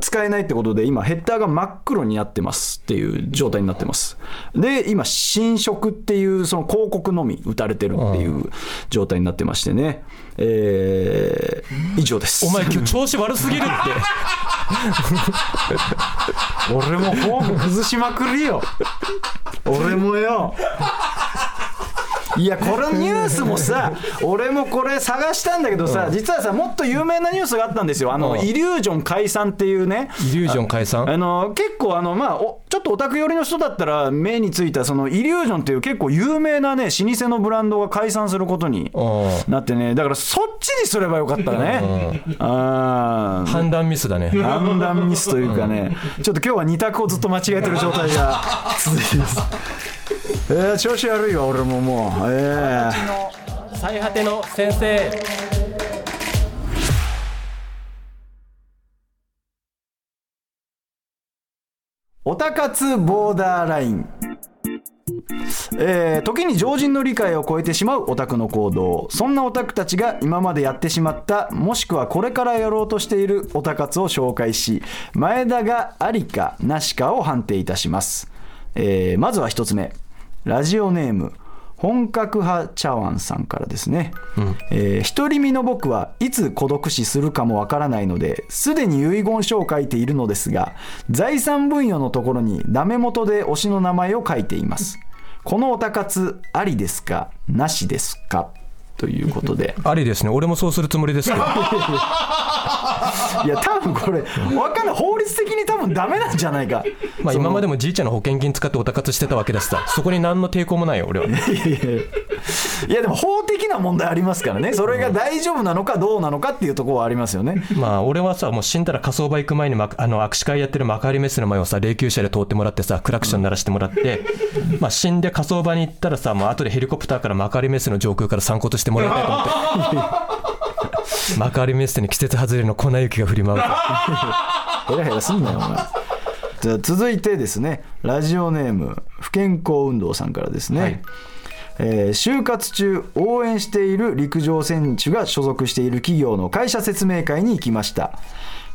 Speaker 1: 使えないってことで、今、ヘッダーが真っ黒になってますっていう状態になってます。で、今、新色っていう、その広告のみ打たれてるっていう状態になってましてね。えー以上です。
Speaker 2: お前今日調子悪すぎるって
Speaker 1: 俺もフォーム崩しまくりよ。俺もよ。いや、このニュースもさ、俺もこれ探したんだけどさ、実はさ、もっと有名なニュースがあったんですよ。あの、
Speaker 2: うん。
Speaker 1: イリュージョン解散っていうね。
Speaker 2: イリュージョン解散？
Speaker 1: あの結構あの、まあ、おちょっとオタク寄りの人だったら目についたそのイリュージョンっていう結構有名なね老舗のブランドが解散することに
Speaker 2: うん。
Speaker 1: なってね。だからそっちにすればよかったね。あー。
Speaker 2: 判断ミスだね。
Speaker 1: 判断ミスというかね、ちょっと今日は二択をずっと間違えてる状態が続いてます。えー、調子悪いわ、俺ももう。えー
Speaker 2: 最果ての先生
Speaker 1: オタ活ボーダーライン。えー時に常人の理解を超えてしまうオタクの行動そんなオタクたちが今までやってしまったもしくはこれからやろうとしているオタ活を紹介し前田がありかなしかを判定いたします、えーまずは一つ目ラジオネーム本格派茶碗さんからですね、えー独り身の僕はいつ孤独死するかもわからないのですでに遺言書を書いているのですが財産分与のところにダメ元で推しの名前を書いています。このオタ活ありですか？なしですか？ということで。
Speaker 2: ありですね。俺もそうするつもりですけど。
Speaker 1: いや多分これわかんない。法律的に多分ダメなんじゃないか。
Speaker 2: まあ今まで
Speaker 1: も
Speaker 2: もじいちゃんの保険金使ってオタ活してたわけだしさ。そこに何の抵抗もないよ俺は。い
Speaker 1: やでも法的な問題ありますからね。それが大丈夫なのかどうなのかっていうところはありますよね。
Speaker 2: まあ俺はさもう死んだら火葬場行く前に、ま、あの握手会やってる幕張メッセの前をさ霊柩車で通ってもらってさクラクション鳴らしてもらって、まあ死んで火葬場に行ったらさもう後でヘリコプターから幕張メッセの上空から参考としてもらいたいと思って。幕張メッセに季節外れの粉雪が降りまう
Speaker 1: ヘラヘラすんなよお前。じゃあ続いてですね。ラジオネーム不健康運動さんからですね、
Speaker 2: はい
Speaker 1: えー就活中応援している陸上選手が所属している企業の会社説明会に行きました。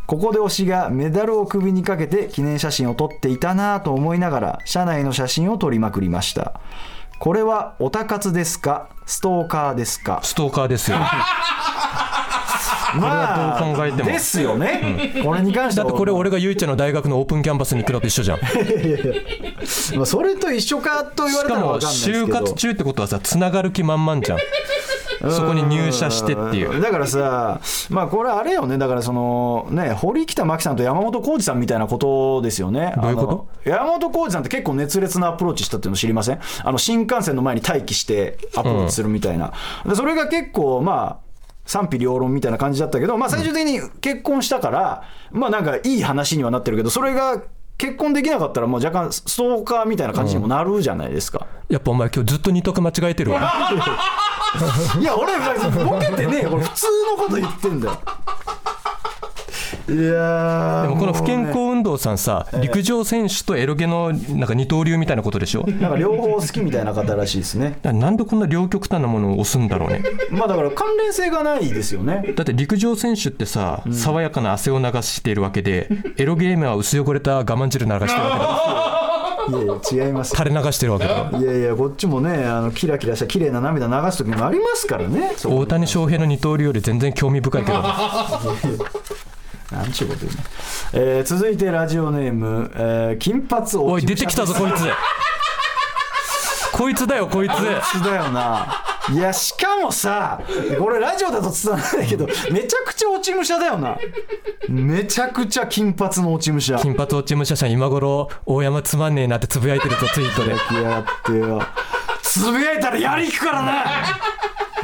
Speaker 1: ここで推しがメダルを首にかけて記念写真を撮っていたなぁと思いながら車内の写真を撮りまくりました。これはオタ活ですか？ストーカーですか？
Speaker 2: ストーカーですよ
Speaker 1: ま
Speaker 2: どう考えても
Speaker 1: ですよね、これに関しては。
Speaker 2: だってこれ俺がゆいちゃんの大学のオープンキャンパスに行くのと一緒じゃん。
Speaker 1: まあそれと一緒かと言われた
Speaker 2: しからも
Speaker 1: 分かんないですけど。
Speaker 2: 就活中ってことはさつながる気満々じゃん。そこに入社してっていう。
Speaker 1: だからさまあこれあれよね。だからそのね堀北真希さんと山本浩二さんみたいなことですよね。
Speaker 2: どういうこと？
Speaker 1: 山本浩二さんって結構熱烈なアプローチしたっていうの知りません？あの新幹線の前に待機してアプローチするみたいな、でそれが結構まあ賛否両論みたいな感じだったけど、まあ、最終的に結婚したから、まあなんかいい話にはなってるけどそれが結婚できなかったらもう若干ストーカーみたいな感じにもなるじゃないですか、
Speaker 2: やっぱお前今日ずっと二択間違えてるわ。
Speaker 1: いや俺ボケてねえよ。これ普通のこと言ってんだよ
Speaker 2: でもこの不健康運動さんさ陸上選手とエロゲのなんか二刀流みたいなことでしょ？
Speaker 1: なんか両方好きみたいな方らしいですね。
Speaker 2: なんでこんな両極端なものを押すんだろうね。
Speaker 1: まあだから関連性がないですよね。
Speaker 2: だって陸上選手ってさ、爽やかな汗を流しているわけでエロゲームは薄汚れた我慢汁流してるわけだ
Speaker 1: いやいや違います。
Speaker 2: 垂れ流してるわけだ
Speaker 1: いやいやこっちもねあのキラキラした綺麗な涙流す時もありますからね
Speaker 2: 大谷翔平の二刀流より全然興味深いけど
Speaker 1: なんちゅうこと言うの、えー続いてラジオネーム、えー金髪お
Speaker 2: おい出てきたぞ こいつ。こいつだよこいつ。
Speaker 1: つだよな。いやしかもさこれラジオだと伝わらないけどめちゃくちゃ落ち武者だよな。めちゃくちゃ金髪の落ち武者。
Speaker 2: 金髪落ち武者さん今頃大山つまんねえなってつぶやいてるとツイートで。
Speaker 1: きやがってよ。つぶやいたらやり行くからな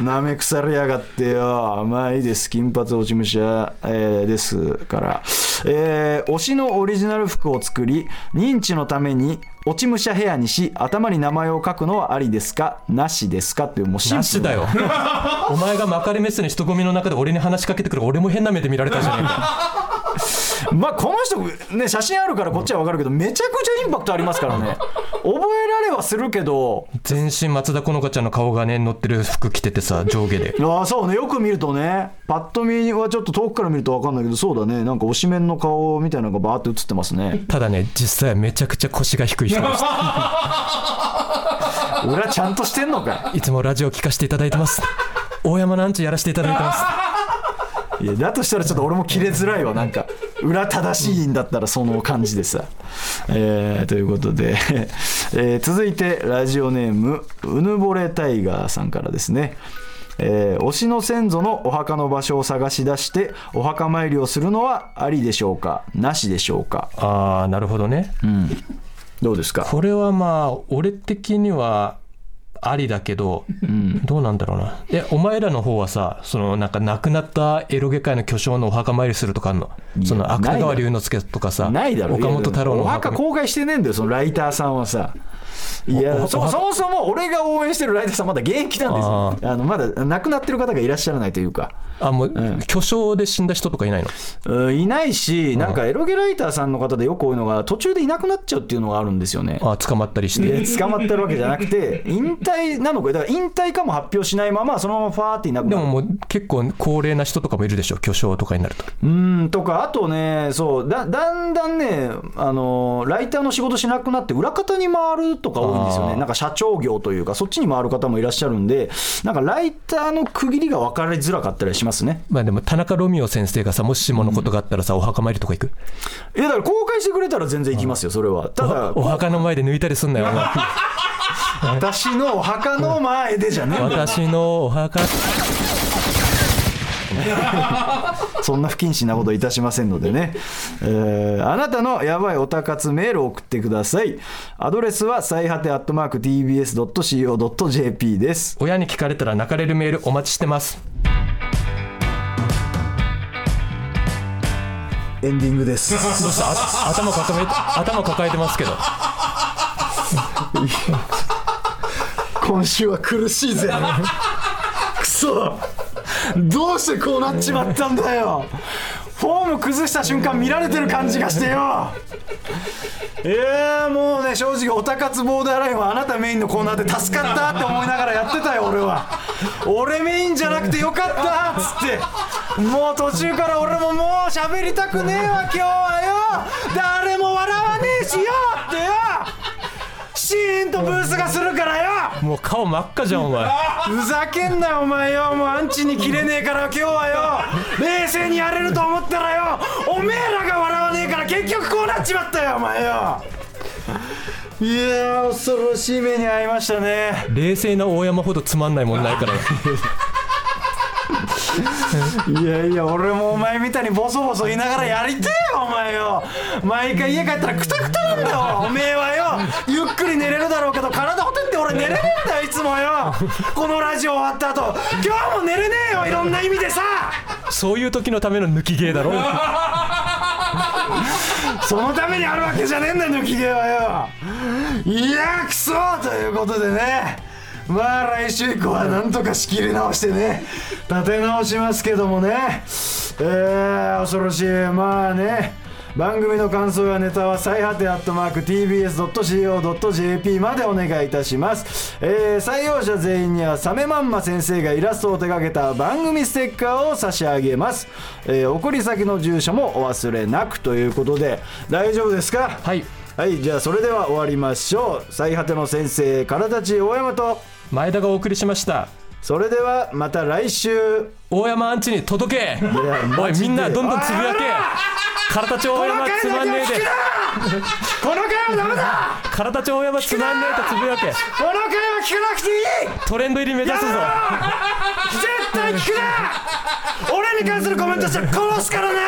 Speaker 1: なめ腐りやがってよ。まあいいです。金髪落ち武者、えーですから、えー推しのオリジナル服を作り認知のために落ち武者ヘアにし頭に名前を書くのはありですか？なしですか？っていうもうシンプル
Speaker 2: な。しだよ。お前が幕張メッセの人混みの中で俺に話しかけてくる。俺も変な目で見られたじゃねえか
Speaker 1: まあこの人ね写真あるからこっちは分かるけどめちゃくちゃインパクトありますからね。覚えられはするけど。
Speaker 2: 全身松田好花ちゃんの顔がね乗ってる服着ててさ上下で。
Speaker 1: ああそうね。よく見るとね。パッと見はちょっと遠くから見ると分かんないけどそうだね。なんか推しメンの顔みたいなのがバーって映ってますね。
Speaker 2: ただね実際はめちゃくちゃ腰が低い人でした
Speaker 1: 裏ちゃんとしてんのか。
Speaker 2: いつもラジオ聞かせていただいてます。大山なんちやらせていただいてます
Speaker 1: いやだとしたらちょっと俺も切れづらいわ。なんか裏正しいんだったらその感じでさ、えーということで、えー続いてラジオネームうぬぼれタイガーさんからですね。えー推しの先祖のお墓の場所を探し出してお墓参りをするのはありでしょうか？なしでしょうか？
Speaker 2: ああなるほどね。
Speaker 1: どうですか？
Speaker 2: これはまあ俺的にはありだけど、どうなんだろうな。えお前らの方はさそのなんか亡くなったエロゲ界の巨匠のお墓参りするとかあんの？その芥川龍之介とかさ
Speaker 1: ないだろ。
Speaker 2: 岡本太郎の
Speaker 1: お墓。公開してねえんだよそのライターさんはさ。いやそもそも俺が応援してるライターさんまだ現役なんですよ。あのまだ亡くなってる方がいらっしゃらないというか
Speaker 2: あもう、巨匠で死んだ人とかいないの？
Speaker 1: うんいないしなんかエロゲライターさんの方でよく多いのが途中でいなくなっちゃうっていうのがあるんですよね。
Speaker 2: あ捕まったりし
Speaker 1: で
Speaker 2: て
Speaker 1: 捕まってるわけじゃなくて 引退なのかだから引退かも発表しないままそのままファーっていなくなる。
Speaker 2: でももう結構高齢な人とかもいるでしょ巨匠とかになると。
Speaker 1: うんとかあとねそうだだんだんねあのライターの仕事しなくなって裏方に回るとか多いんですよね。なんか社長業というかそっちに回る方もいらっしゃるんでなんかライターの区切りが分かりづらかったりしますね。
Speaker 2: まあでも田中ロミオ先生がさもしものことがあったらさ、お墓参りとか行く？
Speaker 1: いやだから公開してくれたら全然行きますよそれは。ただ
Speaker 2: お墓の前で抜いたりすんなよ。お前
Speaker 1: 私のお墓の前でじゃねえ
Speaker 2: 私のお墓。
Speaker 1: そんな不謹慎なこといたしませんのでね、えーあなたのやばいおたかつメールを送ってください。アドレスは最果てアットマーク TBS.CO.JP です。
Speaker 2: 親に聞かれたら泣かれるメールお待ちしてます
Speaker 1: エンディングです。
Speaker 2: どうしたあ頭抱えて頭抱えてますけど。
Speaker 1: 今週は苦しいぜ。くそどうしてこうなっちまったんだよ。フォーム崩した瞬間見られてる感じがしてよ。いやーもうね正直おたかつボーダーラインはあなたメインのコーナーで助かったって思いながらやってたよ俺は。俺メインじゃなくてよかったっつってもう途中から俺ももう喋りたくねえわ今日はよ。誰も笑わねえしよってよ。シーンとブースがするからよ。
Speaker 2: もう顔真っ赤じゃんお前。
Speaker 1: ふざけんなよお前よ。もうアンチに切れねえから今日はよ。冷静にやれると思ったらよ。おめえらが笑わねえから結局こうなっちまったよお前よ。いやー恐ろしい目に遭いましたね。
Speaker 2: 冷静な大山ほどつまんないもんないから
Speaker 1: いやいや俺もお前みたいにボソボソ言いながらやりてえよお前よ。毎回家帰ったらクタクタなんだよおめえはよ。ゆっくり寝れるだろうけど体ほてって俺寝れねえんだよいつもよ。このラジオ終わった後。今日も寝れねえよいろんな意味でさ。
Speaker 2: そういう時のための抜き芸だろ。
Speaker 1: そのためにあるわけじゃねえんだよ抜き毛はよ。いやくそということでねまあ来週以降はなんとか仕切り直してね立て直しますけどもね。えー、恐ろしい。まあね番組の感想やネタは最果てアットマーク TBS.CO.JP までお願いいたします、えー採用者全員にはサメマンマ先生がイラストを手掛けた番組ステッカーを差し上げます、えー送り先の住所もお忘れなくということで大丈夫ですか？
Speaker 2: はい。
Speaker 1: はいじゃあそれでは終わりましょう。最果ての先生からたち大山と
Speaker 2: 前田がお送りしました。
Speaker 1: それではまた来週。
Speaker 2: 大山アンチに届け。おいみんなどんどんつぶやけ。体ち大山つまんねえで。
Speaker 1: この回はダメだ。
Speaker 2: 体ち大山つまんねえとつぶやけ。
Speaker 1: この回は聞かなくていい。
Speaker 2: トレンド入り目指すぞ。
Speaker 1: 絶対聞くな。俺に関するコメントしたら殺すからな